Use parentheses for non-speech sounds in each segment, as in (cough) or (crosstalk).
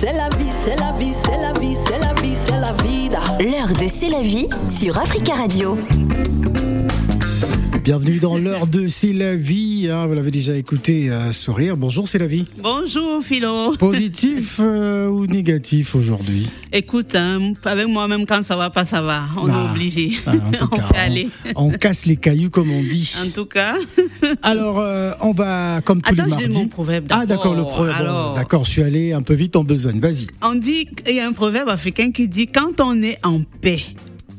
c'est la vie, c'est la vie, c'est la vie, c'est la vie, c'est la vida. L'heure de C'est la vie sur Africa Radio. Bienvenue dans l'heure de C'est la vie. hein, vous l'avez déjà écouté euh, sourire. Bonjour, c'est la vie. Bonjour Philo. Positif euh, ou négatif aujourd'hui? Écoute, hein, avec moi-même quand ça va pas, ça va. On Ah, est obligé. ah, en tout (laughs) on cas, fait aller. on casse les cailloux comme on dit. En tout cas. (laughs) Alors, euh, on va, comme tous Attends, les mardis. mon proverbe ah, d'accord, le proverbe. Alors. D'accord, je suis allé un peu vite en besogne. Vas-y. On dit, il y a un proverbe africain qui dit quand on est en paix,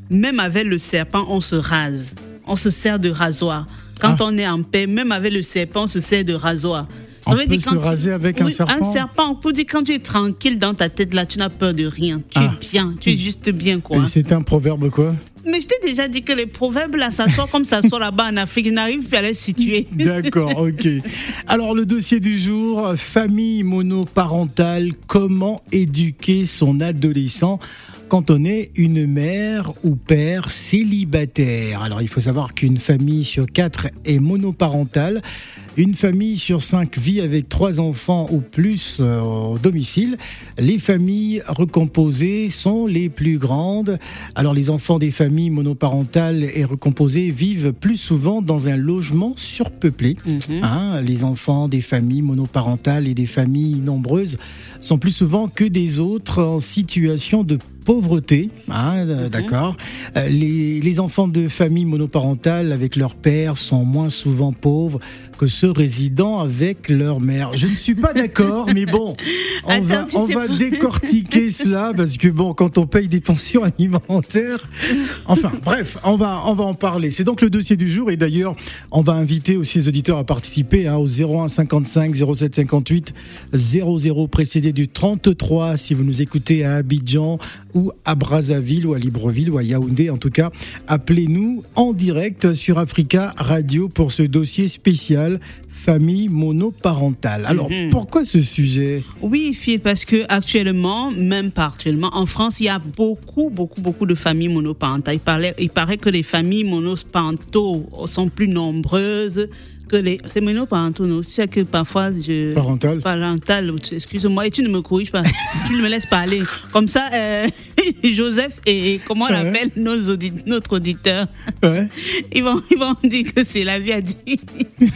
même avec le serpent, on se rase. On se sert de rasoir. Quand Ah. on est en paix, même avec le serpent, on se sert de rasoir. Ça On veut peut dire se quand tu- raser avec un serpent Un serpent, on peut dire quand tu es tranquille dans ta tête, là, tu n'as peur de rien. Tu Ah. es bien, tu es juste bien, quoi. Et c'est un proverbe quoi Mais je t'ai déjà dit que les proverbes, là, ça sort comme ça sort là-bas en Afrique. Je n'arrive plus à les situer. (laughs) D'accord, ok. Alors le dossier du jour, famille monoparentale, comment éduquer son adolescent quand on est une mère ou père célibataire. Alors il faut savoir qu'une famille sur quatre est monoparentale. Une famille sur cinq vit avec trois enfants ou plus euh, au domicile. Les familles recomposées sont les plus grandes. Alors les enfants des familles monoparentales et recomposées vivent plus souvent dans un logement surpeuplé. Hein, les enfants des familles monoparentales et des familles nombreuses sont plus souvent que des autres en situation de pauvreté, hein, euh, d'accord. Euh, Les, les enfants de familles monoparentales avec leur père sont moins souvent pauvres que ceux résidant avec leur mère. Je ne suis pas d'accord, mais bon, (laughs) on Attends, va, on décortiquer (laughs) cela parce que bon, quand on paye des pensions alimentaires, enfin, bref, on va, on va en parler. C'est donc le dossier du jour et d'ailleurs, on va inviter aussi les auditeurs à participer hein, au 01 55 07 58 00 précédé du 33 si vous nous écoutez à Abidjan ou à Brazzaville ou à Libreville ou à Yaoundé. En tout cas, appelez-nous en direct sur Africa Radio pour ce dossier spécial famille monoparentale. Alors, Mhm. pourquoi ce sujet? Oui, Phil, parce que actuellement, même pas actuellement, en France, il y a beaucoup, beaucoup, beaucoup de familles monoparentales. Il, parlait, il paraît que les familles monoparentaux sont plus nombreuses que les. C'est monoparentaux, non? C'est que parfois je. Parental Parental, excuse-moi, et tu ne me corriges pas. (laughs) tu me laisses parler. Comme ça, euh, (laughs) Joseph et, comment on Ouais. appelle nos audi- notre auditeur Ouais. (laughs) ils vont, ils vont dire que c'est la vie à dire. tu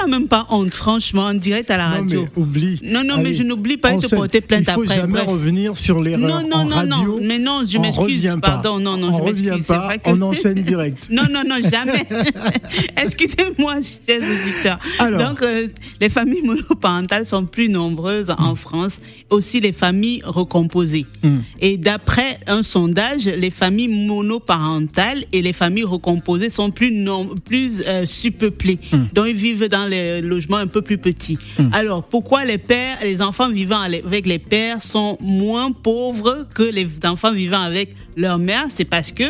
n'as même pas honte, franchement, en direct à la Non, radio. mais oublie. Non, non, mais je n'oublie pas de te porter plainte Il faut après, jamais bref. revenir sur l'erreur Non, non, en non, radio. non, mais non, je m'excuse, pardon, non, non, on je revient m'excuse, que- on enchaîne direct. Non, non, non, jamais. Excusez-moi, chers auditeurs. Alors. Donc, euh, les familles monoparentales sont plus nombreuses en France, aussi les familles recomposées. Hmm. Et d'après un sondage, les familles monoparentales et les familles recomposées sont plus, nom- plus euh, surpeuplées. Hmm. Donc, ils vivent dans les logements un peu plus petits. Alors, pourquoi les pères, les enfants vivant avec les pères sont moins pauvres que les enfants vivant avec leur mère C'est parce que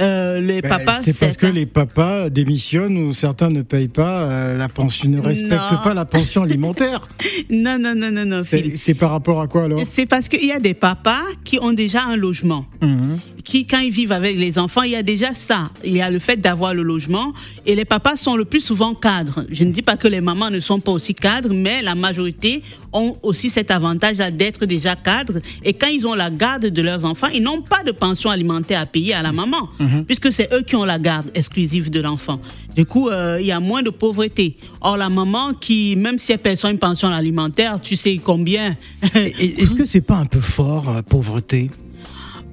euh, les Ben, papas... c'est parce que les papas démissionnent ou certains ne payent pas euh, la pension, ne respectent Non. pas la pension alimentaire. (laughs) Non, non, non, non, non, c'est par rapport à quoi alors? C'est parce qu'il y a des papas qui ont déjà un logement. Mhm. Qui, quand ils vivent avec les enfants, il y a déjà ça. Il y a le fait d'avoir le logement. Et les papas sont le plus souvent cadres. Je ne dis pas que les mamans ne sont pas aussi cadres, mais la majorité ont aussi cet avantage d'être déjà cadres. Et quand ils ont la garde de leurs enfants, ils n'ont pas de pension alimentaire à payer à la maman, puisque c'est eux qui ont la garde exclusive de l'enfant. Du coup, euh, il y a moins de pauvreté. Or, la maman qui, même si elle perçoit une pension alimentaire, tu sais combien Est-ce que c'est pas un peu fort, euh, pauvreté?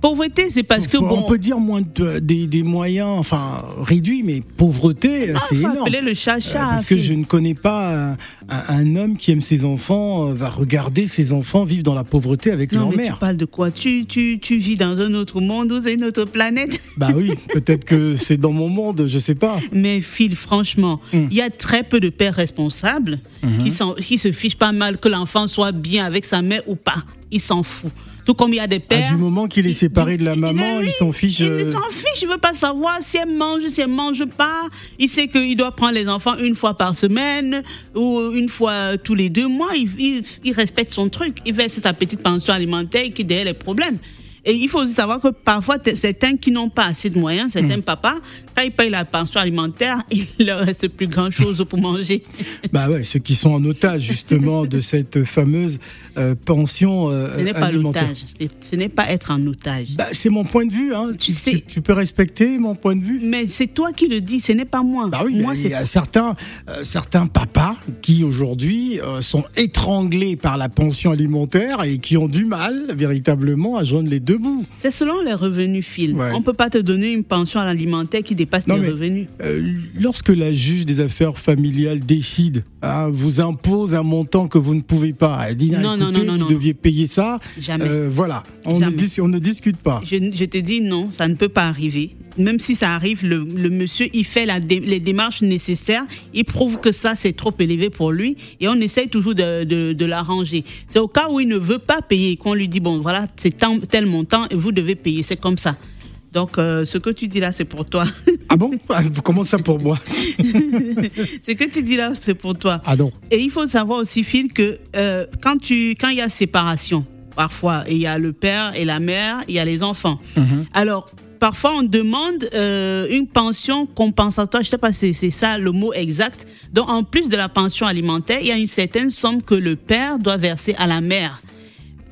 Pauvreté, c'est parce que bon. On peut dire moins de- des, des moyens, enfin réduits, mais pauvreté, euh, Ah, c'est énorme. appeler le Euh, chacha. Parce que je ne connais pas un, un- homme qui aime ses enfants, euh, va regarder ses enfants vivre dans la pauvreté avec Non, leur mais mère. tu parles de quoi? Tu, tu, tu vis dans un autre monde ou une autre planète? (laughs) Bah oui, peut-être que c'est dans mon monde, je sais pas. Mais Phil, franchement, Hmm. il y a très peu de pères responsables qui, sont, qui se fichent pas mal que l'enfant soit bien avec sa mère ou pas. Ils s'en foutent. Tout comme il y a des pères. du moment qu'il est séparé de la maman, oui, il s'en fiche. Il euh, s'en fiche, il veut pas savoir si elle mange, si elle mange pas. Il sait qu'il doit prendre les enfants une fois par semaine ou une fois tous les deux mois. Il, il- il respecte son truc. Il verse sa petite pension alimentaire qui derrière les problèmes. Et il faut aussi savoir que parfois, certains qui n'ont pas assez de moyens, certains Mm. papas, quand ils payent la pension alimentaire, (laughs) il leur reste plus grand chose pour manger. (laughs) Bah ouais, ceux qui sont en otage justement de (laughs) cette fameuse euh, pension euh, Ce n'est pas alimentaire. Ce n'est pas être en otage. Bah, c'est mon point de vue. Hein. Tu sais- tu peux respecter mon point de vue. Mais c'est toi qui le dis, ce n'est pas moi. Bah oui, moi il y a certains, euh, certains papas qui aujourd'hui euh, sont étranglés par la pension alimentaire et qui ont du mal véritablement à joindre les deux bouts. c'est selon les revenus Phil. Ouais. On peut pas te donner une pension alimentaire qui dépasse tes revenus. Euh, lorsque la juge des affaires familiales décide, hein, vous impose un montant que vous ne pouvez pas, elle dit Non, non, non, non, vous deviez payer ça. Jamais. Euh, voilà, on ne, Jamais. dis- on ne discute pas. Je, je te dis non, ça ne peut pas arriver. Même si ça arrive, le, le monsieur, il fait la dé- les démarches nécessaires, il prouve que ça, c'est trop élevé pour lui, et on essaye toujours de, de, de l'arranger. C'est au cas où il ne veut pas payer, qu'on lui dit, bon, voilà, c'est tel montant, et vous devez payer, c'est comme ça. Donc, euh, ce que tu dis là, c'est pour toi. (laughs) Ah bon Comment ça pour moi (laughs) ce que tu dis là, c'est pour toi. Ah non. Et il faut savoir aussi, Phil, que euh, quand il y a séparation, parfois, il y a le père et la mère, il y a les enfants. Alors, parfois, on demande euh, une pension compensatoire. Je sais pas si c'est ça le mot exact. Donc, en plus de la pension alimentaire, il y a une certaine somme que le père doit verser à la mère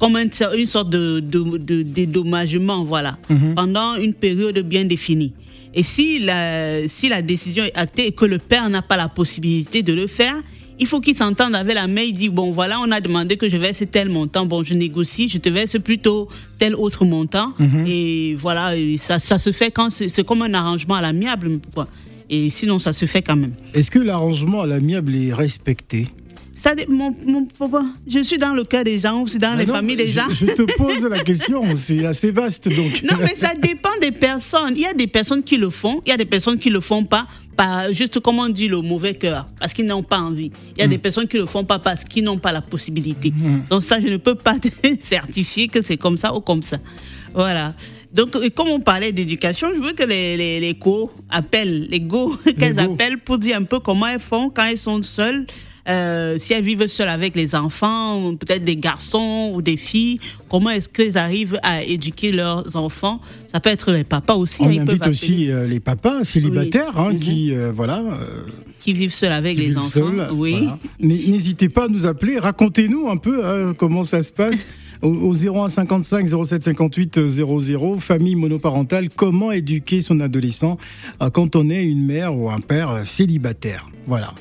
comme un- une sorte de, de, de- dédommagement, voilà, pendant une période bien définie. Et si la, si la décision est actée et que le père n'a pas la possibilité de le faire, il faut qu'il s'entende avec la mère. Il dit bon voilà, on a demandé que je verse tel montant. Bon, je négocie, je te verse plutôt tel autre montant. Et voilà, ça, ça se fait quand c'est comme un arrangement à l'amiable. Et sinon, ça se fait quand même. Est-ce que l'arrangement à l'amiable est respecté? Ça, mon, mon je suis dans le cœur des gens, aussi dans les non, familles des je, gens. je te pose la question, (laughs) c'est assez vaste donc. Non, mais ça dépend des personnes. Il y a des personnes qui le font, il y a des personnes qui le font pas, pas juste comme on dit le mauvais cœur, parce qu'ils n'ont pas envie. Il y a des personnes qui le font pas parce qu'ils n'ont pas la possibilité. Donc ça, je ne peux pas (laughs) te certifier que c'est comme ça ou comme ça. Voilà. Donc, et comme on parlait d'éducation, je veux que les, les, les co appellent, les go, (laughs) qu'elles appellent pour dire un peu comment elles font quand elles sont seules. Euh, si elles vivent seules avec les enfants, peut-être des garçons ou des filles, comment est-ce qu'elles arrivent à éduquer leurs enfants? Ça peut être les papas aussi. On hein, invite aussi euh, les papas célibataires hein, qui, euh, voilà, qui vivent seuls avec les enfants. seuls, oui. voilà. N'hésitez pas à nous appeler, racontez-nous un peu hein, comment ça se passe. (laughs) Au, au 01 55 07 58 00, famille monoparentale, comment éduquer son adolescent quand on est une mère ou un père célibataire? Voilà.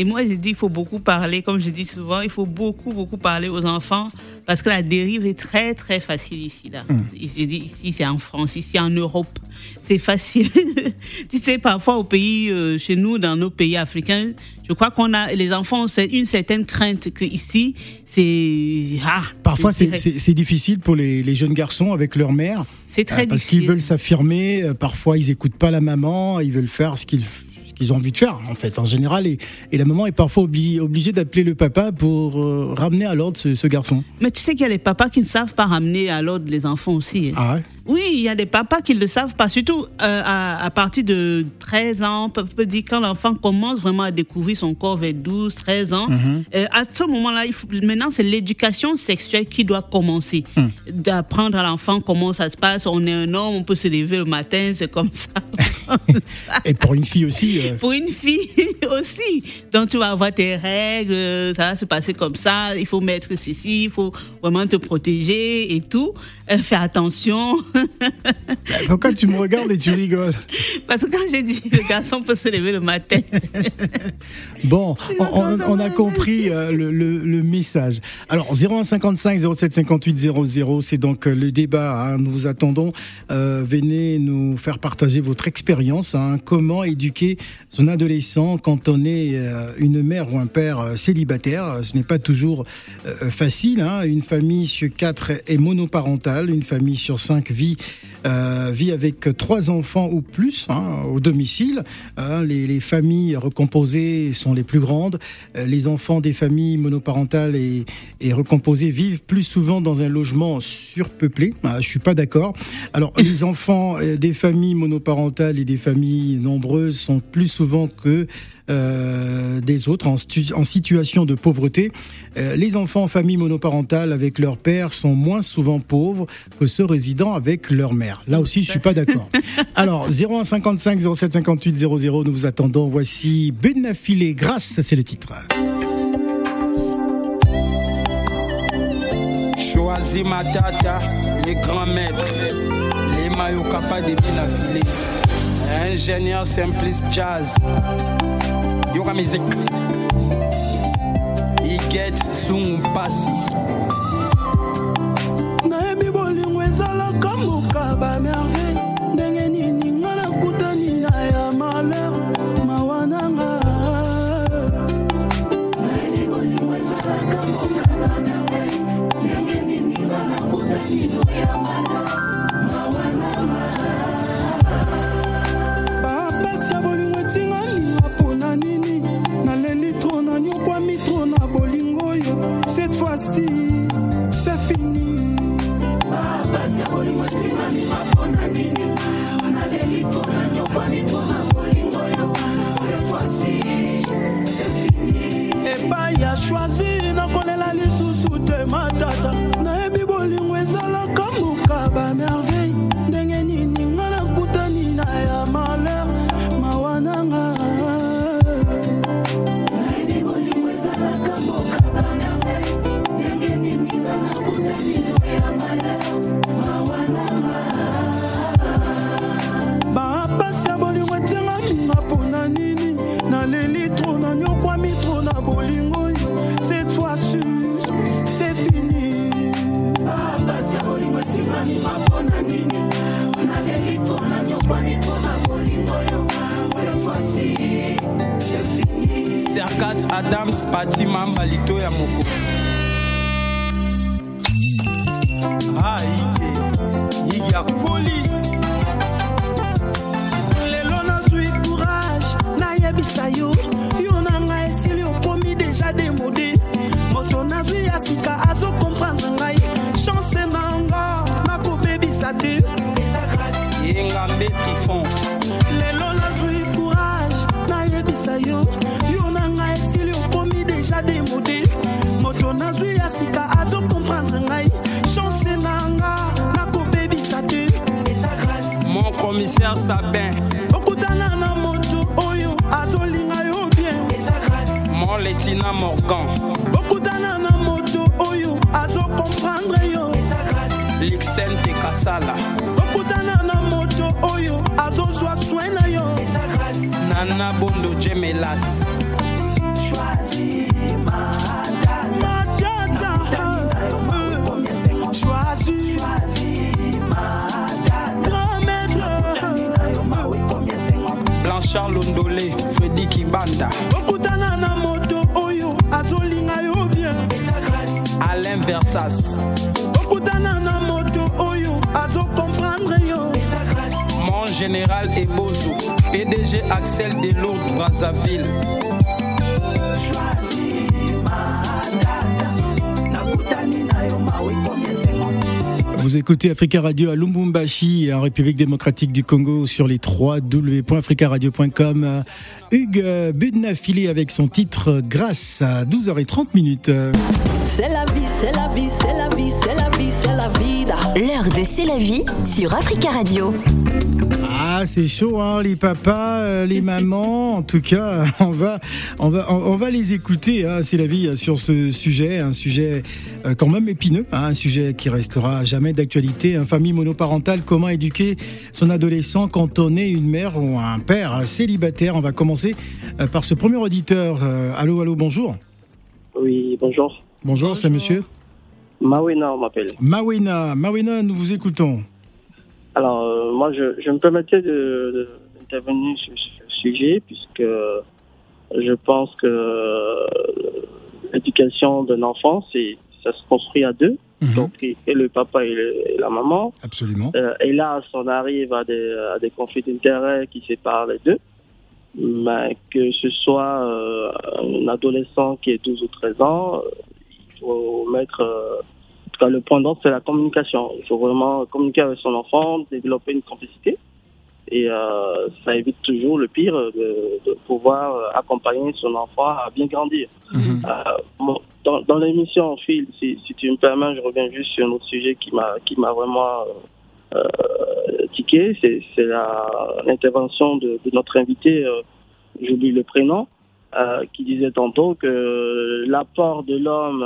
Et moi, je dis, il faut beaucoup parler, comme je dis souvent, il faut beaucoup, beaucoup parler aux enfants parce que la dérive est très, très facile ici. Là. Je dis ici, c'est en France, ici en Europe, c'est facile. (laughs) tu sais, parfois au pays, euh, chez nous, dans nos pays africains, je crois qu'on a, les enfants ont une certaine crainte que ici, c'est. Ah, Parfois, c'est- difficile pour les, les jeunes garçons avec leur mère. C'est très Euh, parce difficile. qu'ils veulent s'affirmer. euh, Parfois, ils écoutent pas la maman. Ils veulent faire ce qu'ils ce qu'ils ont envie de faire, en fait, en général. Et, et la maman est parfois obli- obligée d'appeler le papa pour euh, ramener à l'ordre ce, ce garçon. Mais tu sais qu'il y a des papas qui ne savent pas ramener à l'ordre les enfants aussi. hein. Ah ouais? Oui, il y a des papas qui ne le savent pas, surtout euh, à, à partir de 13 ans, on peut, dire quand l'enfant commence vraiment à découvrir son corps vers 12, 13 ans. Euh, à ce moment-là, maintenant, c'est l'éducation sexuelle qui doit commencer. D'apprendre à l'enfant comment ça se passe. On est un homme, on peut se lever le matin, c'est comme ça. (laughs) Et pour une fille aussi. euh, Pour une fille (laughs) aussi. Donc, tu vas avoir tes règles, euh, ça va se passer comme ça. Il faut mettre ceci, il faut vraiment te protéger et tout. Euh, faire attention. (laughs) Pourquoi tu me regardes et tu rigoles Parce que quand j'ai dit le garçon peut se lever le matin, (laughs) Bon, on, on- on a compris euh, le, le- le message. Alors, 0155 07 58 00, c'est donc euh, le débat. hein. nous vous attendons. Euh, venez nous faire partager votre expérience. hein. comment éduquer son adolescent quand on est euh, une mère ou un père célibataire? Ce n'est pas toujours facile. hein. Une famille sur quatre est monoparentale. Une famille sur cinq vit euh, vit avec trois enfants ou plus hein, au domicile. Hein, les, les familles recomposées sont les plus grandes. Euh, les enfants des familles monoparentales et, et recomposées vivent plus souvent dans un logement surpeuplé. Ah, je suis pas d'accord. Alors (laughs) les enfants euh, des familles monoparentales et des familles nombreuses sont plus souvent que euh, des autres en, stu- en situation de pauvreté. Euh, les enfants en famille monoparentale avec leur père sont moins souvent pauvres que ceux résidant avec leur mère. Là aussi, je suis pas d'accord. (laughs) Alors, 0155 07 58 00, nous vous attendons. Voici Benafilé, grâce, c'est le titre. Choisis ma tata, les grands maîtres, les maillots capables de bien affiler. Ingénieur simpliste jazz, yoga music. Iget sungu pasi. nayebi bolingo ezalaka mokaba merveille ndenge commissaire Sabin. okutana na moto oyo azolinga yo bien Mon lieutenant Morgan. okutana na moto oyo azokomprendre yo Lixen de Kasala. okutana na moto oyo azozwa soin na yo Nana Bondo Jemelas. matata Blanchard Londolé. Freddy Kibanda. okutana na moto oyo azolinga yo bien Alain Versas. okutana na moto oyo azokomprendre yo Mon général Ebozo. PDG Axel Delon Brazzaville. Vous écoutez Africa Radio à Lumbumbashi, en République démocratique du Congo, sur les 3 www.africaradio.com. Hugues euh, Budnafili avec son titre Grâce à 12h30 minutes. C'est la vie, c'est la vie, c'est la vie, c'est la vie, c'est la vida. L'heure de C'est la vie sur Africa Radio. Ah, c'est chaud, hein, les papas, euh, les mamans. (laughs) En tout cas, on va, on va, on, on va les écouter. Hein, c'est la vie sur ce sujet, un sujet euh, quand même épineux, hein, un sujet qui restera jamais d'actualité. Une famille monoparentale, comment éduquer son adolescent quand on est une mère ou un père célibataire? On va commencer euh, par ce premier auditeur. Euh, allô, allô, bonjour. Oui, bonjour. Bonjour, c'est Monsieur Mawena, on m'appelle. Mawena. Mawena, nous vous écoutons. Alors, euh, moi, je, je me permettais de- de- d'intervenir sur ce sujet puisque je pense que euh, l'éducation d'un enfant, c'est ça se construit à deux. Mhm, Donc, et, et le papa et, le- et la maman. absolument. Euh, et là, on arrive à des, à des conflits d'intérêts qui séparent les deux. Mais que ce soit euh, un adolescent qui est 12 ou 13 ans, il faut mettre. Tout cas, le point d'ordre, c'est la communication. Il faut vraiment communiquer avec son enfant, développer une complicité. Et euh, ça évite toujours le pire de, de pouvoir euh, accompagner son enfant à bien grandir. Mhm. Euh, bon, dans dans l'émission, Phil, si, si tu me permets, je reviens juste sur un autre sujet qui m'a qui m'a vraiment euh, tiqué. C'est l'intervention de, de notre invité, j'oublie le prénom, qui disait tantôt que l'apport de l'homme,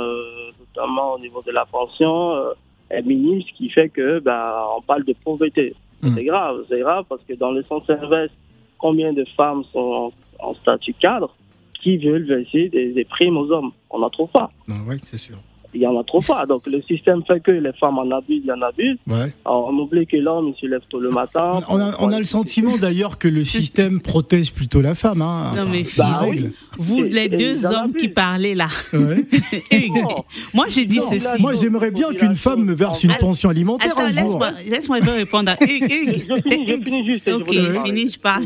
notamment au niveau de la pension, euh, est minime, ce qui fait que bah, on parle de pauvreté. Mm. C'est grave, c'est grave parce que dans le sens inverse, combien de femmes sont en, en statut cadre qui veulent verser des, des primes aux hommes? On n'en trouve pas. Ah ouais, c'est sûr. Il y en a trop pas. Donc le système fait que les femmes en abusent, il y en abusent. Ouais. Alors, on oublie que l'homme il se lève tôt le matin. On a, on a le sentiment d'ailleurs que le (laughs) système protège plutôt la femme. Hein. Non, mais Bah oui. Vous, les deux hommes qui parlaient là. Ouais. (laughs) Hugues, Non. moi j'ai dit Non, ceci. là, Moi, j'aimerais bien qu'une femme me verse une pension alimentaire Attends, un jour. laisse-moi laisse-moi répondre à (laughs) Hugues. Hugues. Je finis, je finis juste. je Ok, voudrais parler. fini, je parle.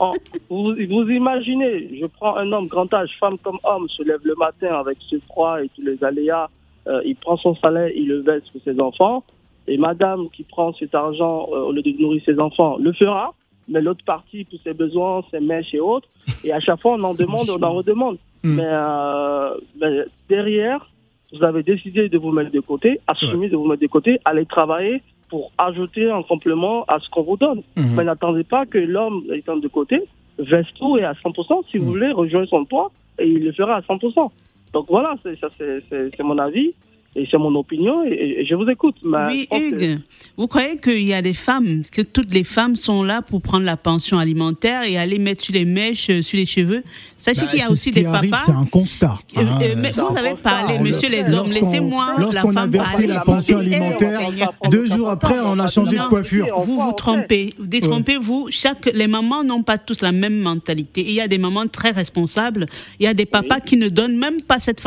Oh, vous, vous imaginez, je prends un homme grand âge, femme comme homme, se lève le matin avec ce froid et tous les aléas, euh, il prend son salaire, il le verse pour ses enfants, et madame qui prend cet argent euh, au lieu de nourrir ses enfants le fera, mais l'autre partie pour ses besoins, ses mèches et autres, et à chaque fois on en demande, on en redemande. (laughs) Hmm. Mais, euh, mais derrière, vous avez décidé de vous mettre de côté, assumez de vous mettre de côté, aller travailler pour ajouter un complément à ce qu'on vous donne. Mhm. Mais n'attendez pas que l'homme étant de côté verse tout et à 100%. Si vous Mm. voulez, rejoindre son toit et il le fera à 100%. Donc voilà, c'est, mon avis et c'est mon opinion et, je vous écoute. Mais Oui, que- Hugues, vous croyez qu'il y a des femmes, que toutes les femmes sont là pour prendre la pension alimentaire et aller mettre sur les mèches, euh, sur les cheveux Sachez Bah, qu'il y a aussi des arrive, papas. C'est un constat. Euh, hein. euh, mais c'est vous avez parlé, monsieur les hommes, laissez-moi la Lorsqu'on a femme versé la pension Eh, alimentaire, on va deux jours après, on a changé de coiffure. Vous vous trompez, détrompez-vous. Chaque les mamans n'ont pas tous la même mentalité. Il y a des mamans très responsables. Il y a des papas qui ne donnent même pas cette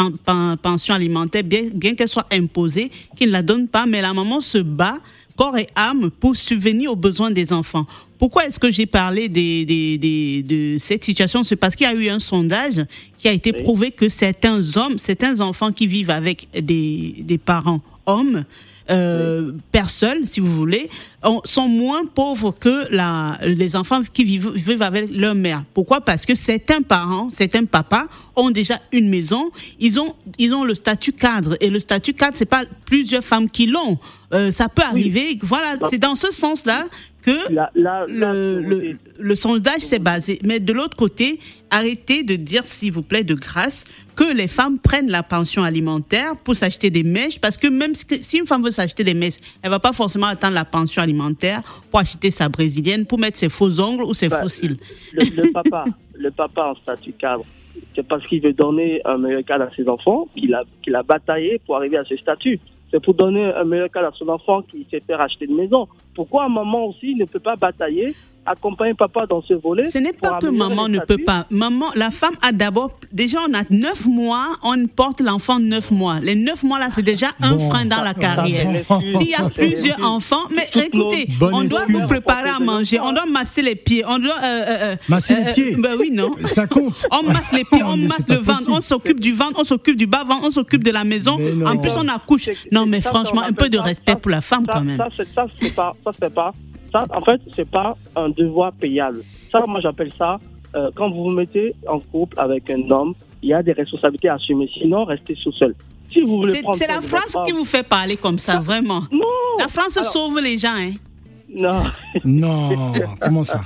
pension alimentaire, bien, bien qu'elle soit imposée, qui ne la donnent pas. Mais la maman se bat corps et âme pour subvenir aux besoins des enfants. Pourquoi est-ce que j'ai parlé des, des- des- de cette situation? C'est parce qu'il y a eu un sondage qui a été Oui. prouvé que certains hommes, certains enfants qui vivent avec des, des parents hommes, euh, seuls, si vous voulez, ont- sont moins pauvres que la, les enfants qui vivent, vivent avec leur mère. Pourquoi? Parce que certains parents, certains papas ont déjà une maison, ils ont, ils ont le statut cadre. Et le statut cadre, c'est pas plusieurs femmes qui l'ont. Euh, ça peut arriver. Voilà, c'est dans ce sens-là que La- la- la- le, le, le sondage s'est basé. Mais de l'autre côté, arrêtez de dire, s'il vous plaît, de grâce, que les femmes prennent la pension alimentaire pour s'acheter des mèches, parce que même si si une femme veut s'acheter des mèches, elle va pas forcément attendre la pension alimentaire pour acheter sa brésilienne, pour mettre ses faux ongles ou ses Bah, faux cils. le, le papa, (laughs) le papa en statut cadre, c'est parce qu'il veut donner un meilleur cadre à ses enfants qu'il a, qu'il a bataillé pour arriver à ce statut. C'est pour donner un meilleur cadre à son enfant qui sait faire acheter une maison. Pourquoi maman aussi ne peut pas batailler, accompagner papa dans ce volet Ce n'est pas que maman ne peut pas. Maman, la femme a d'abord, déjà on a neuf mois, on porte l'enfant neuf mois. Les neuf mois là, c'est déjà un Bon. frein dans la carrière. S'il y a plusieurs enfants, mais écoutez, Bonne on doit excuse. vous préparer à manger, on doit masser les pieds, on doit... euh, euh, euh, Masser euh, les pieds Ben oui, non. Ça compte. (laughs) On masse les pieds, on masse le ventre, on s'occupe du ventre, on s'occupe du bas-ventre, on s'occupe de la maison. En plus, on accouche. Non, mais ça, franchement, un peu de respect ça- pour la femme ça, quand même. Ça, c'est pas, ça c'est pas, ça en fait, c'est pas un devoir payable. Ça, moi, j'appelle ça euh, quand vous vous mettez en couple avec un homme, il y a des responsabilités à assumer. Sinon, restez sous seul. Si vous voulez C'est la France qui vous fait parler comme ça, vraiment. Non. La France Alors- sauve les gens, hein. Non. Non, comment ça?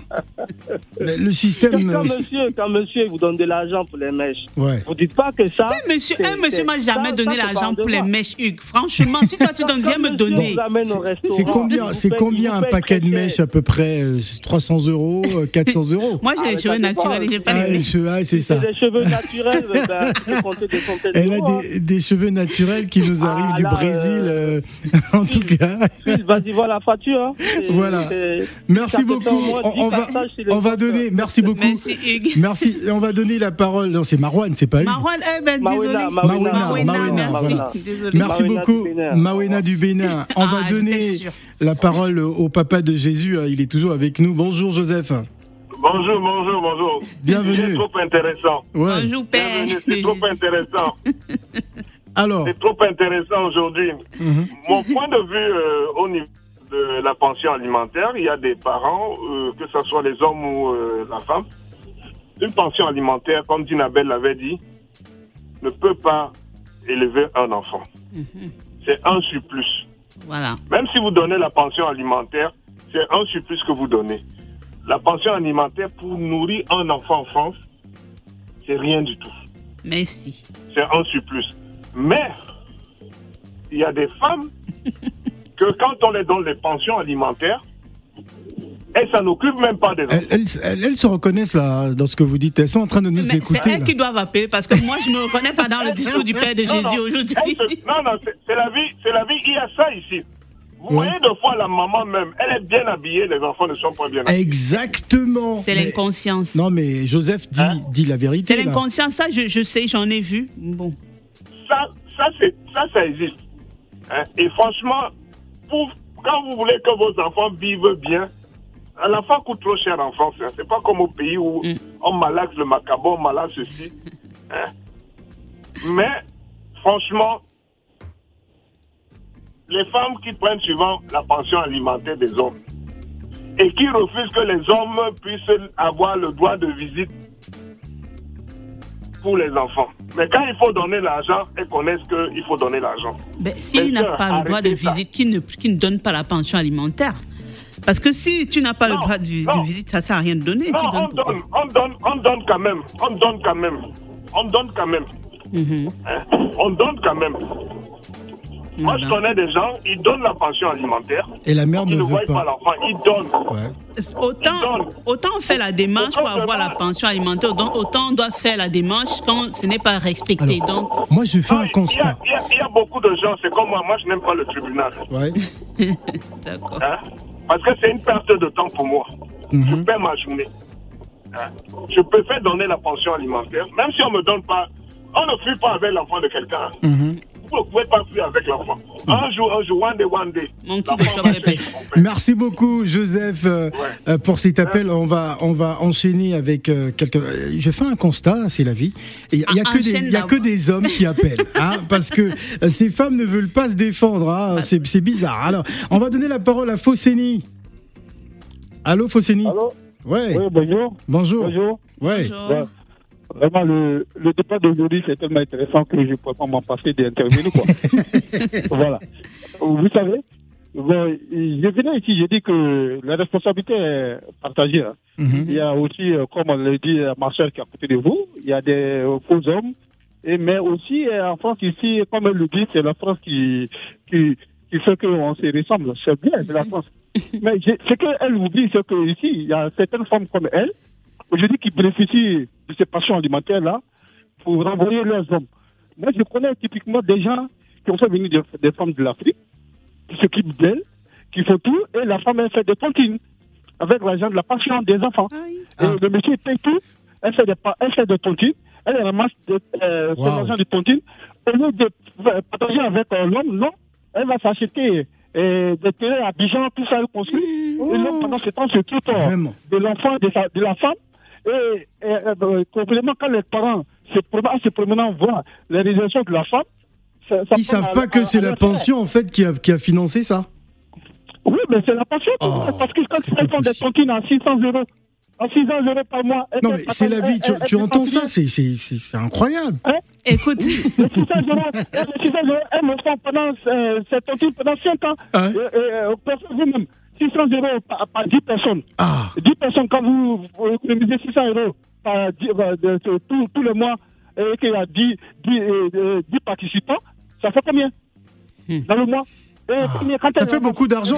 Mais Le système. Quand euh, monsieur, quand monsieur vous donne de l'argent pour les mèches, Ouais. vous dites pas que ça. Un monsieur, monsieur m'a jamais ça- donné l'argent pour les mèches, Hugues. Franchement, si toi tu donnes, viens me donner. C'est combien, c'est combien un paquet de mèches à peu près euh, 300 euros, euh, 400 euros? Moi, j'ai Ah, les mais cheveux naturels et j'ai pas Ah, les cheveux, ah, c'est ça. Des cheveux naturels, (laughs) ben, des Elle a hein. des, des cheveux naturels qui nous Ah, arrivent du là, Brésil, euh, (laughs) en tout cas. Vas-y voir la facture. (laughs) Voilà. Merci beaucoup. On, 10 on va, on va donner. Merci beaucoup. Merci, Hugues. (laughs) Merci. Et On va donner la parole. Non, c'est Marwan, c'est pas lui. Marwan, eh ben, désolé. Merci. voilà. Désolé. Merci Mawena beaucoup, du Bénin. Mawena du Bénin. On Ah, va j'étais donner la parole au papa de Jésus. Il est toujours avec nous. Bonjour Joseph. Bonjour, bonjour, bonjour. Bienvenue. C'est trop intéressant. Ouais. Bonjour, Père. C'est trop intéressant. Alors, C'est trop intéressant aujourd'hui. mhm, Mon point de vue euh, au niveau de la pension alimentaire, il y a des parents, euh, que ce soit les hommes ou euh, la femme, une pension alimentaire, comme Dinabel l'avait dit, ne peut pas élever un enfant. C'est un surplus. Voilà. Même si vous donnez la pension alimentaire, c'est un surplus que vous donnez. La pension alimentaire pour nourrir un enfant en France, c'est rien du tout. Merci. C'est un surplus. Mais il y a des femmes (laughs) que quand on les donne les pensions alimentaires, elles s'en occupent même pas des enfants. Elles, elles- elles- elles se reconnaissent là dans ce que vous dites. Elles sont en train de nous Mais c'est écouter. elles là. qui doivent appeler parce que moi, je ne me reconnais pas dans le discours du Père de Non. Jésus aujourd'hui. Non, non, c'est la vie, c'est la vie. Il y a ça ici. Vous Ouais. voyez, deux fois, la maman même, elle est bien habillée, les enfants ne sont pas bien habillés. Exactement. C'est l'inconscience. Non, mais Joseph dit, Hein? dit la vérité. C'est l'inconscience, ça, je, je sais, j'en ai vu. Bon. Ça, ça, c'est, ça, ça existe. Hein, Et franchement, pour, quand vous voulez que vos enfants vivent bien, l'enfant coûte trop cher en France. hein. C'est pas comme au pays où Mm. on malaxe le macabre, on malaxe ceci. hein. Mais, franchement, les femmes qui prennent souvent la pension alimentaire des hommes et qui refusent que les hommes puissent avoir le droit de visite pour les enfants. Mais quand il faut donner l'argent, elles connaissent qu'il faut donner l'argent. Ben, S'il n'a pas le droit de ça. visite, qui ne, qui ne donne pas la pension alimentaire Parce que si tu n'as pas le droit de, visite, ça ne sert à rien de donner. Non, tu on donnes donne, on donne, on donne quand même. On donne quand même. On donne quand même. Mhm. hein? On donne quand même. Moi, je Voilà. connais des gens, ils donnent la pension alimentaire. Et la mère Ils ne ne veut voient pas pas. l'enfant, ils donnent. Ouais. Autant, Ils donnent. autant on fait la démarche pour avoir la pension alimentaire, donc autant on doit faire la démarche quand ce n'est pas respecté. Alors, donc, Moi, je fais Non, un il, y a, constat. il y a- il y a beaucoup de gens, c'est comme moi, moi je n'aime pas le tribunal. Ouais. (laughs) d'accord. hein, parce que c'est une perte de temps pour moi. Je Mhm. perds ma journée. Hein? Je préfère donner la pension alimentaire, même si on ne me donne pas. On ne fuit pas avec l'enfant de quelqu'un. Mhm. Vous ne pouvez pas fuir avec l'enfant. Un jour, un jour, one day, one day. Merci beaucoup, Joseph, euh, euh, pour cet appel. On va, on va enchaîner avec euh, quelqu'un. euh, Je fais un constat, c'est la vie. Et Il y a, Ah, que des, enchaîne il y a que d'abord. des hommes qui appellent, (laughs) hein, parce que ces femmes ne veulent pas se défendre. hein. C'est c'est bizarre. Alors, on va donner la parole à Fosséni. Allô, Fosséni. Allô? Ouais. Oui, bonjour. Bonjour. Bonjour. Ouais. Bonjour. Vraiment, le, le débat d'aujourd'hui, c'est tellement intéressant que je ne peux pas m'en passer d'intervenir. (laughs) voilà. Vous savez, bon, je venais ici, j'ai dit que la responsabilité est partagée. hein. Mhm. Il y a aussi, euh, comme on l'a dit, ma soeur qui est à côté de vous, il y a des euh, faux hommes. Et, mais aussi, en France, ici, comme elle le dit, c'est la France qui, qui, qui fait qu'on se ressemble. C'est bien, c'est la France. mais ce qu'elle oublie, c'est qu'ici, il y a certaines femmes comme elle, aujourd'hui, qui bénéficient de ces passions alimentaires-là pour renvoyer leurs hommes. Moi, je connais typiquement des gens qui ont fait venir des, des femmes de l'Afrique, qui s'occupent d'elles, qui font tout, et la femme, elle fait des tontines avec l'argent de la passion des enfants. Ah. Et le monsieur paye tout, elle fait des, elle fait des tontines, elle ramasse de, euh, son Wow. argent de tontines. Au lieu de euh, partager avec euh, l'homme, non, elle va s'acheter euh, des terrains à Bijan, tout ça, elle construit. Et l'homme, pendant ce temps, s'occupe euh, de l'enfant, de, sa- de la femme. Et, et euh, complètement, quand les parents se promenent, se promenant voir les réalisations de la femme, ça, ça Ils savent à- pas que à- c'est à la pension en fait qui a, qui a financé ça. Oui, mais c'est la pension. Oh, parce que quand c'est elles font des tontines à 600 euros, à 600 euros par mois. Non mais c'est la vie. Tu, tu entends ça C'est c'est- c'est- c'est incroyable. Écoute, Les 600 euros, les 600 euros, elles me font pendant euh, cette tontine pendant 5 ans. Et, euh, personne vous-même, 600 euros par, par 10 personnes. Ah. 10 personnes, quand vous, vous économisez 600 euros par 10, euh, de, de- tout, tout le mois, et qu'il y a 10, 10, euh, euh, 10 participants, ça fait combien Dans le mois et Ah, combien- ça fait beaucoup d'argent.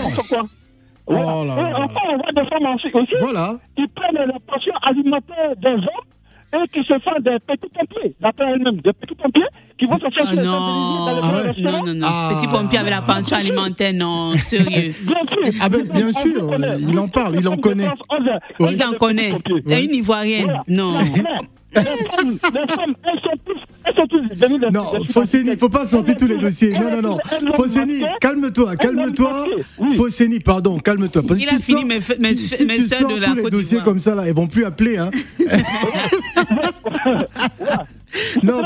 Oh Voilà. là Et là enfin, on voit des femmes aussi, aussi Voilà. qui prennent la pension alimentaire des hommes et qui se font des petits pompiers, d'après elles-mêmes, des petits pompiers qui vont se chercher Ah non, dans les Ah ouais. non, non, non. Ah. Petit pompier avec la pension alimentaire, non, sérieux. (laughs) Bien sûr. Ah ben, bien sûr, il en parle, il en connaît. Il en connaît. pompiers. Et une ivoirienne, Voilà. non. Les femmes, les femmes, elles sont plus Elles sont toutes venues de- Non, Fosséni, faut pas sortir tous les dossiers. Non, non, non. Fosséni, calme-toi, calme-toi. Fosséni, pardon, calme-toi. Parce que Il a fini sors de la tous les dossiers comme ça, là, ils vont plus appeler, hein. non,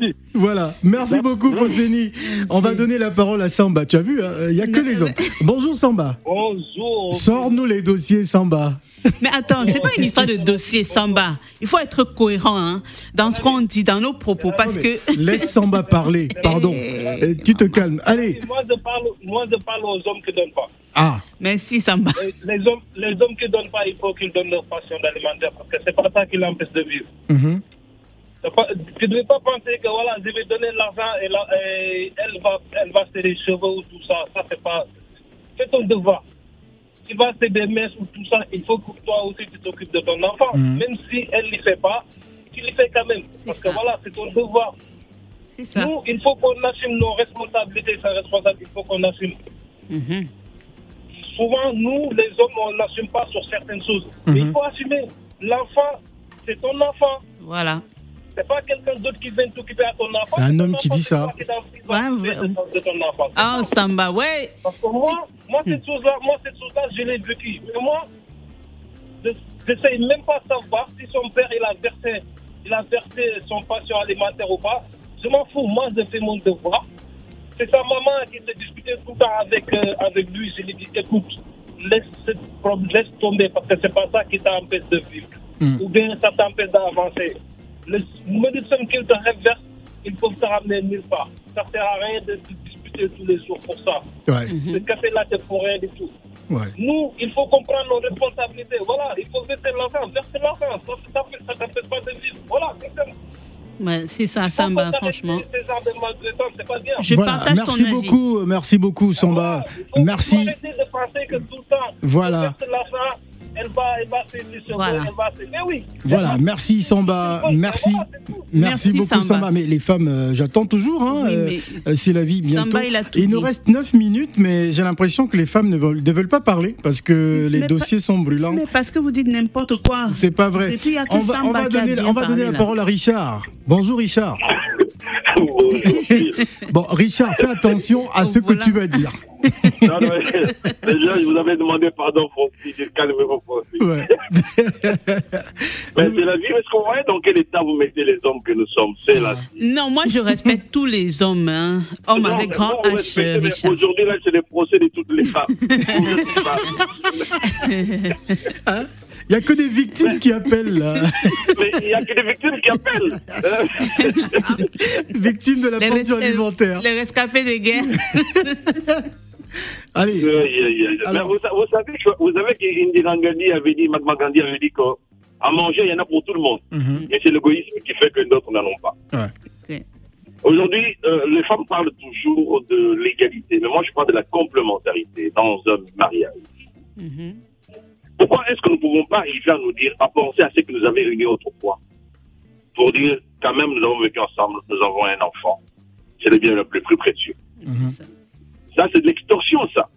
dis. Voilà. Merci beaucoup, Fosséni. On va donner la parole à Samba. Tu as vu, hein, il n'y a que les hommes. Bonjour, Samba. Bonjour. Sors-nous les dossiers, Samba. Mais attends, c'est pas une histoire de dossier Samba. Il faut être cohérent hein, dans ce qu'on dit, dans nos propos, parce que Laisse Samba parler, pardon. (laughs) Euh, Tu te calmes. Allez. Moi je, parle, moi, je parle aux hommes qui ne donnent pas. Ah, merci Samba. Et Les hommes, les hommes qui ne donnent pas, il faut qu'ils donnent leur passion d'alimentaire parce que c'est pas ça qui l'empêche de vivre. mhm. Pas, tu ne devais pas penser que voilà, je vais donner l'argent et, elle va, elle va se les cheveux ou tout ça. Ça c'est pas. C'est ton devoir. Tu vas se des messes ou tout ça, il faut que toi aussi tu t'occupes de ton enfant. Mhm. Même si elle ne le fait pas, tu le fais quand même. C'est Parce ça. que voilà, c'est ton devoir. C'est ça. Nous, il faut qu'on assume nos responsabilités, sa responsabilité, il faut qu'on assume. Mhm. Souvent, nous, les hommes, on n'assume pas sur certaines choses. Mais il faut assumer. L'enfant, c'est ton enfant. Voilà. C'est pas quelqu'un d'autre qui vient t'occuper à ton enfant. C'est un homme qui dit ça. Ah, Samba, ouais. Parce que moi, moi cette chose-là, moi, cette chose-là, je l'ai vécu. Mais moi, je ne sais même pas savoir si son père, il a versé, il a versé son passion alimentaire ou pas. Je m'en fous. Moi, je fais mon devoir. C'est sa maman qui se disputait tout le temps avec, euh, avec lui. Je lui dis, écoute, laisse, laisse tomber parce que c'est pas ça qui t'empêche de vivre. Mm. Ou bien ça t'empêche d'avancer. Le médecin qu'il te reverse, il faut te ramener nulle part. Ça sert à rien de se disputer tous les jours pour ça. ouais, Ce café-là, c'est pour rien du tout. ouais. Nous, il faut comprendre nos responsabilités. Voilà, il faut verser l'argent. Verser l'argent, ça ne t'empêche pas de vivre. Voilà, c'est ça. Ouais, c'est ça, Samba, franchement. Je voilà, partage ton merci avis. beaucoup, merci beaucoup, Samba. Voilà, Merci. Il faut arrêter de penser que tout le temps, Voilà. Elle va, elle va Voilà. elle va se... Mais oui. Voilà, merci Samba, merci. Merci, Merci, beaucoup Samba. Samba. Mais les femmes, euh, j'attends toujours. Hein, Oui, euh, euh, c'est la vie bientôt. Samba, il a tout il nous dit. reste 9 minutes, mais j'ai l'impression que les femmes ne veulent, ne veulent pas parler parce que les Mais dossiers sont brûlants. Mais parce que vous dites n'importe quoi. C'est pas vrai. Puis, on va, on donner, bien on va donner parlé, la parole à Richard. Bonjour Richard. Bon, Richard, fais attention à ce que tu vas dire. Non, non, déjà, je vous avais demandé pardon, Francis. Calmez-vous, Francis. Ouais. (laughs) Mais c'est la vie. Est-ce que vous voyez dans quel état vous mettez les hommes que nous sommes? C'est la vie. Non, moi je respecte tous les hommes. Hein. Hommes Non, avec grand H. Aujourd'hui, là, c'est les procès de toutes les femmes. (laughs) Hein? Il y a que des victimes qui appellent là. mais il n'y a que des victimes qui appellent. (laughs) Victimes de la Les, pension alimentaire. les rescapés des guerres. (laughs) Allez. Alors- vous, sa- vous savez, que- vous savez qu'Indira Gandhi avait dit, Mahatma Gandhi avait dit qu'à manger, il y en a pour tout le monde. Mhm. Et c'est l'égoïsme qui fait que d'autres n'en ont pas. Ouais. Aujourd'hui, euh, les femmes parlent toujours de l'égalité, mais moi je parle de la complémentarité dans un mariage. Mhm. Pourquoi est-ce que nous ne pouvons pas arriver à nous dire, à penser à ce que nous avions unis autrefois Pour dire, quand même, nous avons vécu ensemble, nous avons un enfant. C'est le bien le plus, plus précieux. Mhm. Ça, c'est de l'extorsion, ça.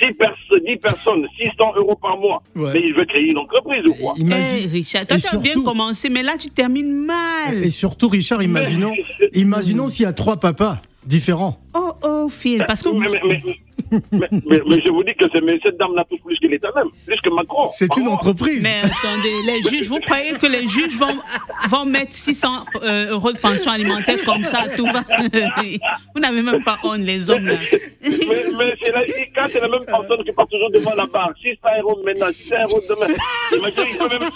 10 personnes, 600 euros par mois. Ouais. Mais il veut créer une entreprise ou quoi? Eh, Imagine. Richard, toi tu as bien commencé, mais là tu termines mal. Et surtout, Richard, imaginons, imaginons s'il y a trois papas différents. Oh, oh, Phil, parce que. mais, mais, mais, mais- mais- mais je vous dis que cette dame-là touche plus que l'État même, plus que Macron. C'est une entreprise. Mais attendez, les juges, vous croyez que les juges vont, vont mettre 600 euh, euros de pension alimentaire comme ça, tout va? (laughs) Vous n'avez même pas honte, les hommes, là. mais, mais c'est la, quand c'est la même personne qui passe toujours devant la barre, 600 euros maintenant, 600 euros demain. Même.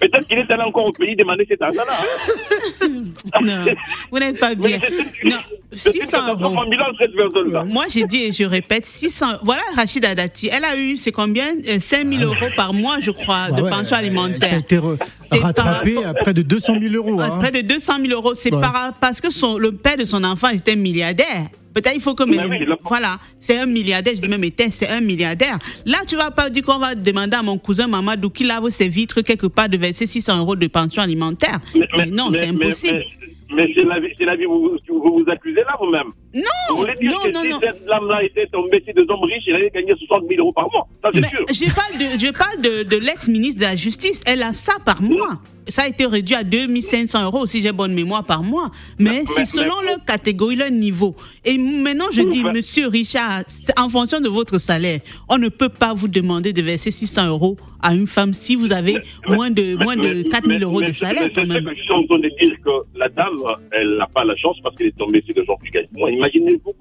Peut-être qu'il est allé encore au pays demander cet argent-là. hein. Non, vous n'êtes pas bien. Non, 600 catastrophe euros. personne-là. Moi, j'ai dit et je répète, 600. Voilà Rachida Dati. Elle a eu, c'est combien? 5 000 euros par mois, je crois, Bah de ouais, pension a alimentaire. été re- C'est rattrapé à près de 200 000 euros. Hein. Près de 200 000 euros. C'est Ouais. par- parce que son, le père de son enfant était milliardaire. Peut-être il faut que. Mais oui, il a- voilà, c'est un milliardaire. Je dis même était, c'est un milliardaire. Là, tu vas pas dire qu'on va demander à mon cousin Mamadou qui lave ses vitres quelque part de verser 600 euros de pension alimentaire. Mais, non, c'est mais- impossible. Mais, mais c'est la vie, c'est la vie, vous, vous vous accusez là vous-même. Non, Vous voulez dire non, que non, si non. cette dame-là était tombée sur des hommes riches, elle allait gagner 60 000 euros par mois. Ça, c'est sûr. je parle de, je parle de, de l'ex-ministre de la Justice. Elle a ça par mois. Ça a été réduit à 2500 euros, si j'ai bonne mémoire, par mois. Mais c'est selon leur catégorie, leur niveau. Et maintenant, je dis, monsieur Richard, en fonction de votre salaire, on ne peut pas vous demander de verser 600 euros à une femme si vous avez moins de, moins de 4000 euros de salaire, c'est ce que je suis en train de dire que la dame, elle n'a pas la chance parce qu'elle est tombée sur des gens qui gagnent moins. Imaginez-vous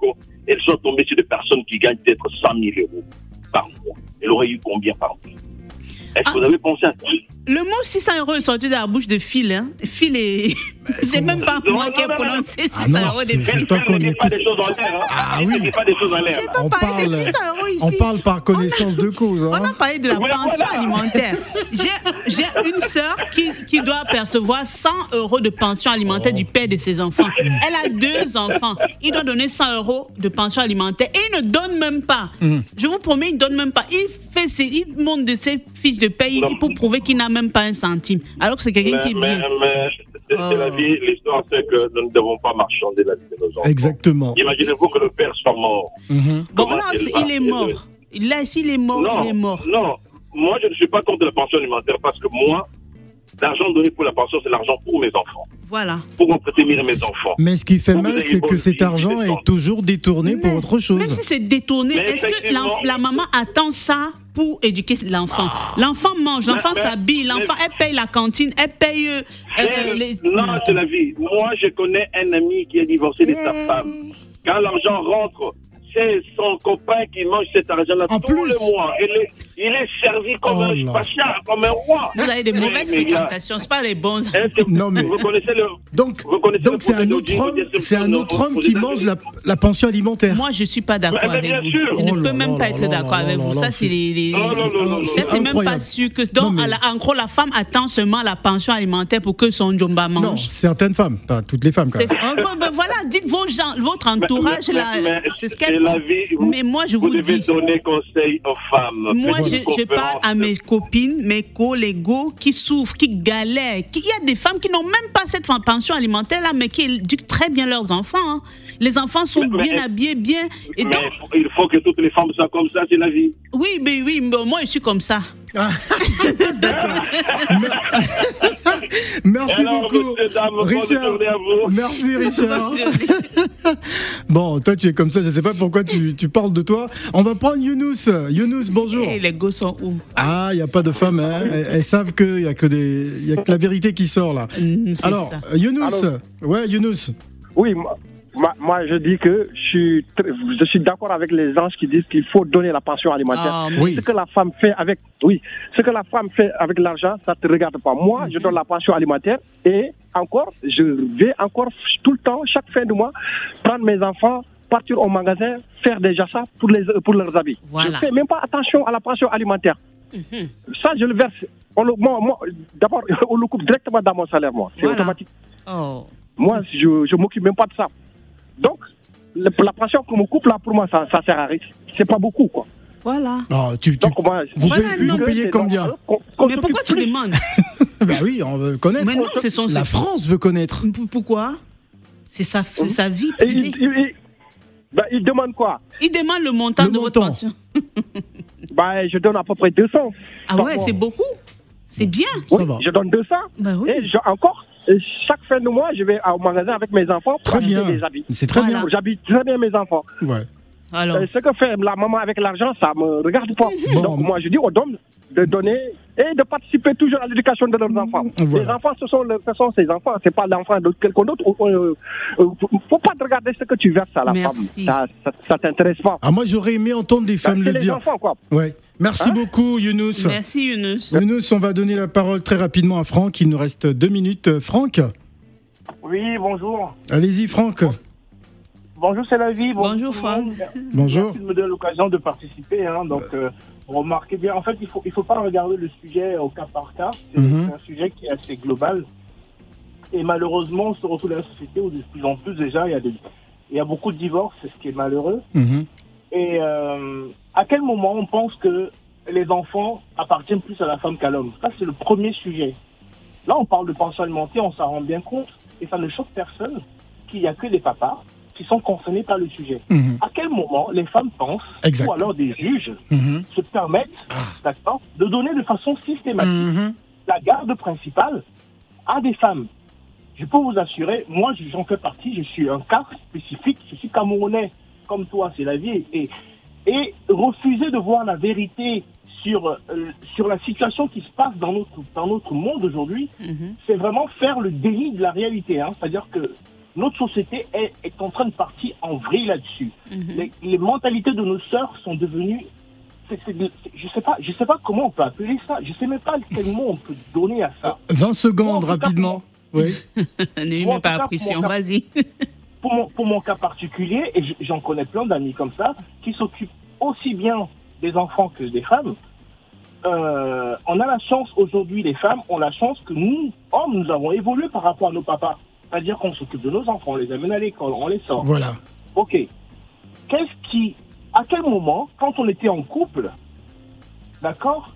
qu'elle soit tombée sur des personnes qui gagnent peut-être 100 000 euros par mois. Elle aurait eu combien par mois? Est-ce Ah. que vous avez pensé à ça? Le mot 600 euros est sorti de la bouche de Phil. Hein. Phil est. (laughs) c'est même pas moi qui ai prononcé 600 Ah non, euros c'est- de c'est Phil. toi qu'on Ne dis pas écoute. des choses en l'air. Hein. Ah oui. pas des choses en l'air. On parlé de parle, 600 euros ici. on parle par connaissance de cause. (laughs) On hein. a parlé de la Voilà, pension voilà. alimentaire. J'ai une sœur qui, qui doit percevoir 100 euros de pension alimentaire du père de ses enfants. Elle a deux enfants. Il doit donner 100 euros de pension alimentaire et il ne donne même pas. Je vous promets, il ne donne même pas. Il, fait ses, il monte de ses fiches de paye Non. pour prouver qu'il n'a même pas un centime. Alors que c'est quelqu'un qui est mais, bien. mais c'est c'est la Oh. vie. L'histoire, c'est que nous ne devons pas marchander la vie de nos enfants. Exactement. Imaginez-vous que le père soit mort. Mhm. Bon, là, il est mort. Là, s'il est mort, non, il est mort. Non, moi je ne suis pas contre la pension alimentaire parce que moi, l'argent donné pour la pension, c'est l'argent pour mes enfants, Voilà. pour entretenir mes enfants. Mais ce qui fait mal, c'est que cet argent est toujours détourné pour autre chose. Même si c'est détourné, est-ce que la maman attend ça pour éduquer l'enfant? L'enfant mange, l'enfant s'habille, l'enfant, elle paye la cantine, elle paye euh, euh, les... Non, c'est la vie. Moi, je connais un ami qui est divorcé de sa femme. Quand l'argent rentre, c'est son copain qui mange cet argent-là En tout plus. le mois. Il est, il est servi comme Oh un pacha, comme un roi. Vous avez des mauvaises fréquentations, c'est pas les bons. Que Non, mais- vous connaissez le. Donc, donc le c'est un un autre homme qui mange la, la pension alimentaire. Moi, je suis pas d'accord mais avec bien vous. sûr. Oh ne là peut même pas être d'accord avec vous. Ça, c'est les. Non, non, non, non, Ça, non. c'est même pas sûr que. Donc, Non, en gros, la femme attend seulement la pension alimentaire pour que son jomba Non, mange. certaines femmes, pas toutes les femmes quand même. (laughs) Oh, ben, ben, voilà, dites vos gens, votre entourage là, c'est ce qu'elle la vie. Vous- Mais moi, je vous, Vous devez dis, donner conseil aux femmes. moi, je, parle à mes copines, mes collègues qui souffrent, qui galèrent. Il y a des femmes qui n'ont même pas cette pension alimentaire là, mais qui éduquent très bien leurs enfants. hein. Les enfants sont Mais- bien mais- habillés, bien. Et Mais donc, il faut que toutes les femmes soient comme ça, c'est la vie. oui, mais oui, mais moi, je suis comme ça. Ah, (laughs) D'accord. (laughs) Merci Alors, beaucoup, Richard. journée à vous. Merci Richard. (laughs) bon, toi tu es comme ça, je sais pas pourquoi tu, tu parles de toi. On va prendre Younous. Younous, bonjour. Et les gosses sont où Ah, il n'y a pas de femmes, hein. elles, elles savent qu'il n'y a, que des- y a que la vérité qui sort là. Mm, Alors, ça. Younous, Allô ouais, Younous. Oui, moi, moi, je dis que je suis, très- je suis d'accord avec les gens qui disent qu'il faut donner la pension alimentaire. Ah, Oui. Ce que la femme fait avec, oui, ce que la femme fait avec l'argent, ça te regarde pas. Moi, je donne la pension alimentaire et encore, je vais encore tout le temps, chaque fin de mois, prendre mes enfants, partir au magasin, faire des achats pour les, pour leurs habits. Voilà. Je fais même pas attention à la pension alimentaire. Mhm. Ça, je le verse. On le, moi, moi, d'abord, (laughs) on le coupe directement dans mon salaire, moi. C'est Voilà. automatique. Oh. Moi, je, je m'occupe même pas de ça. Donc, le- la pension qu'on me coupe là, pour moi, ça, ça sert à rien. C'est pas beaucoup, quoi. Voilà. Ah, tu, tu- Donc, moi, vous, Voilà, payez, vous combien qu'on Mais pourquoi tu demandes (laughs) Bah oui, on veut connaître. Mais non, c'est son. La France veut connaître. Pourquoi? C'est sa, sa vie Et il, privée. il, il- bah, il demande quoi? Il demande le montant Le de votre pension. (laughs) bah, Je donne à peu près 200. Ah ouais, c'est beaucoup. C'est bien. Ça Oui, va. je donne 200. Bah oui. Et je, encore, chaque fin de mois, je vais au magasin avec mes enfants pour Très acheter bien. des habits. C'est très Voilà. J'habite très bien mes enfants. bien. Ouais. Alors, Euh, ce que fait la maman avec l'argent, ça me regarde pas. Bon. Donc moi, je dis aux hommes de donner et de participer toujours à l'éducation de leurs enfants. Voilà. Les enfants, ce sont, ce sont ses enfants, c'est pas l'enfant de quelqu'un d'autre. Euh, euh, faut pas te regarder ce que tu verses à la Merci. femme. Ça, ça, ça t'intéresse pas. Ah, moi j'aurais aimé entendre des femmes C'est le les dire. enfants, quoi. Ouais. Merci Hein beaucoup, Younous. merci Yunus. Younous, on va donner la parole très rapidement à Franck. Il nous reste deux minutes. Euh, Franck, Oui, bonjour. allez-y, Franck. Bonjour, c'est la vie. Bonjour, monde. Bonjour. Merci de me donner l'occasion de participer. hein. Donc, euh, remarquez bien, en fait, il faut, il faut pas regarder le sujet au cas par cas. C'est Mhm. c'est un sujet qui est assez global. Et malheureusement, on se retrouve dans une société où de plus en plus, déjà, il y a, des, il y a beaucoup de divorces, c'est ce qui est malheureux. Mhm. Et euh, à quel moment on pense que les enfants appartiennent plus à la femme qu'à l'homme? Ça, c'est le premier sujet. Là, on parle de pension alimentaire, on s'en rend bien compte, et ça ne choque personne qu'il n'y a que les papas qui sont concernés par le sujet. Mhm. À quel moment les femmes pensent, Exact. ou alors des juges, Mhm. se permettent d'accord, de donner de façon systématique Mhm. la garde principale à des femmes? Je peux vous assurer, moi j'en fais partie, je suis un cas spécifique, je suis camerounais comme toi, c'est la vie. Et, et refuser de voir la vérité sur, euh, sur la situation qui se passe dans notre, dans notre monde aujourd'hui, c'est vraiment faire le déni de la réalité. Hein. C'est-à-dire que notre société est, est en train de partir en vrille là-dessus. les, les mentalités de nos sœurs sont devenues. c'est- c'est de- je sais pas, je sais pas comment on peut appeler ça. Je sais même pas quel mot on peut donner à ça. 20 secondes rapidement. Oui. Ne lui mets pas la pression, vas-y. Pour mon, pour mon cas particulier, et j'en connais plein d'amis comme ça, qui s'occupent aussi bien des enfants que des femmes. Euh, on a la chance aujourd'hui, les femmes ont la chance que nous, hommes, nous avons évolué par rapport à nos papas. C'est-à-dire qu'on s'occupe de nos enfants, on les amène à l'école, on les sort. Voilà. Ok. Qu'est-ce qui, à quel moment, quand on était en couple, d'accord,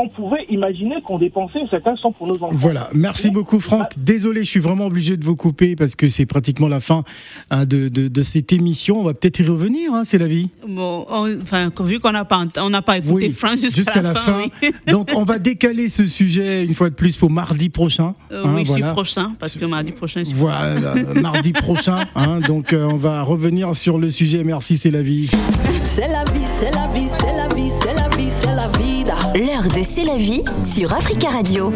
on pouvait imaginer qu'on dépensait certains sons pour nos enfants. Voilà, merci beaucoup Franck. Désolé, je suis vraiment obligé de vous couper parce que c'est pratiquement la fin hein, de, de, de cette émission. On va peut-être y revenir, hein, c'est la vie. Bon, on- enfin, vu qu'on n'a pas, ent- on n'a pas écouté Oui, Franck jusqu'à, jusqu'à la fin. oui. Donc on va décaler ce sujet une fois de plus pour mardi prochain. Euh, hein, oui, je suis voilà. prochain, parce que mardi prochain, je suis Voilà, mardi prochain. (laughs) hein, donc euh, on va revenir sur le sujet. Merci, c'est la vie. C'est la vie, c'est la vie, c'est la vie, c'est la vie. L'heure de C'est la vie sur Africa Radio.